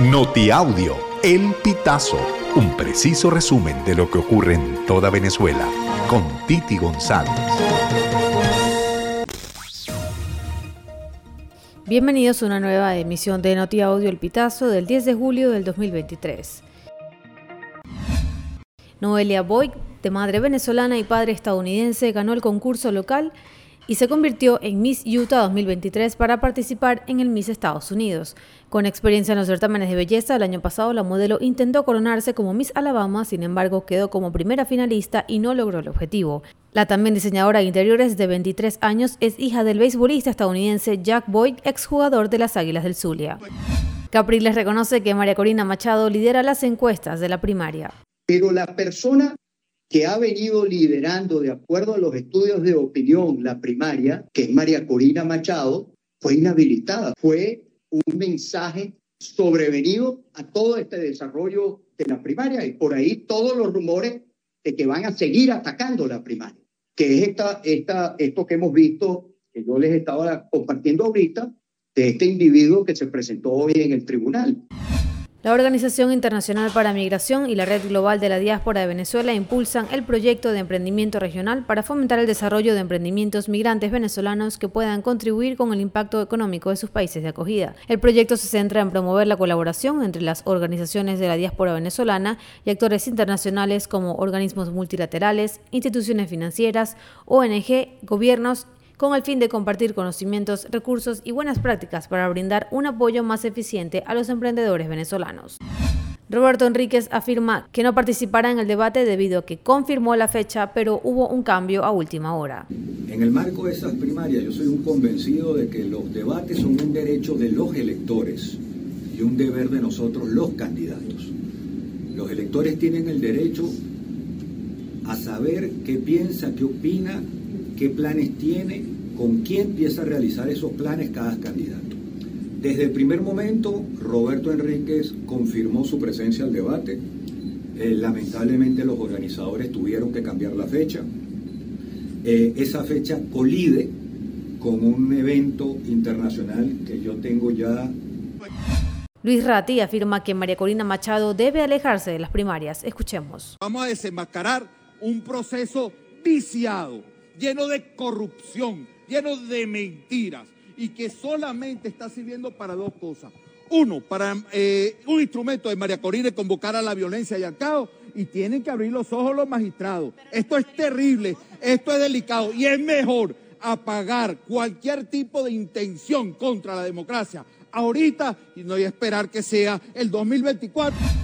Notiaudio, El Pitazo, un preciso resumen de lo que ocurre en toda Venezuela, con Titi González. Bienvenidos a una nueva emisión de Notiaudio, El Pitazo del 10 de julio del 2023. Noelia Boyd, de madre venezolana y padre estadounidense, ganó el concurso local y se convirtió en Miss Utah 2023 para participar en el Miss Estados Unidos. Con experiencia en los certámenes de belleza, el año pasado la modelo intentó coronarse como Miss Alabama, sin embargo quedó como primera finalista y no logró el objetivo. La también diseñadora de interiores de 23 años es hija del beisbolista estadounidense Jack Boyd, exjugador de las Águilas del Zulia. Capriles reconoce que María Corina Machado lidera las encuestas de la primaria. Pero la persona que ha venido liderando, de acuerdo a los estudios de opinión, la primaria, que es María Corina Machado, fue inhabilitada. Fue un mensaje sobrevenido a todo este desarrollo de la primaria y por ahí todos los rumores de que van a seguir atacando la primaria, que es esta, esta, esto que hemos visto, que yo les estaba compartiendo ahorita, de este individuo que se presentó hoy en el tribunal. La Organización Internacional para Migración y la Red Global de la Diáspora de Venezuela impulsan el proyecto de emprendimiento regional para fomentar el desarrollo de emprendimientos migrantes venezolanos que puedan contribuir con el impacto económico de sus países de acogida. El proyecto se centra en promover la colaboración entre las organizaciones de la diáspora venezolana y actores internacionales como organismos multilaterales, instituciones financieras, ONG, gobiernos con el fin de compartir conocimientos, recursos y buenas prácticas para brindar un apoyo más eficiente a los emprendedores venezolanos. Roberto Enríquez afirma que no participará en el debate debido a que confirmó la fecha, pero hubo un cambio a última hora. En el marco de esas primarias, yo soy un convencido de que los debates son un derecho de los electores y un deber de nosotros los candidatos. Los electores tienen el derecho a saber qué piensa, qué opina qué planes tiene, con quién empieza a realizar esos planes cada candidato. Desde el primer momento, Roberto Enríquez confirmó su presencia al debate. Eh, lamentablemente los organizadores tuvieron que cambiar la fecha. Eh, esa fecha colide con un evento internacional que yo tengo ya Luis Ratti afirma que María Corina Machado debe alejarse de las primarias. Escuchemos. Vamos a desenmascarar un proceso viciado lleno de corrupción, lleno de mentiras y que solamente está sirviendo para dos cosas. Uno, para eh, un instrumento de María Corina convocar a la violencia y al caos y tienen que abrir los ojos los magistrados. Esto es terrible, esto es delicado y es mejor apagar cualquier tipo de intención contra la democracia ahorita y no hay esperar que sea el 2024.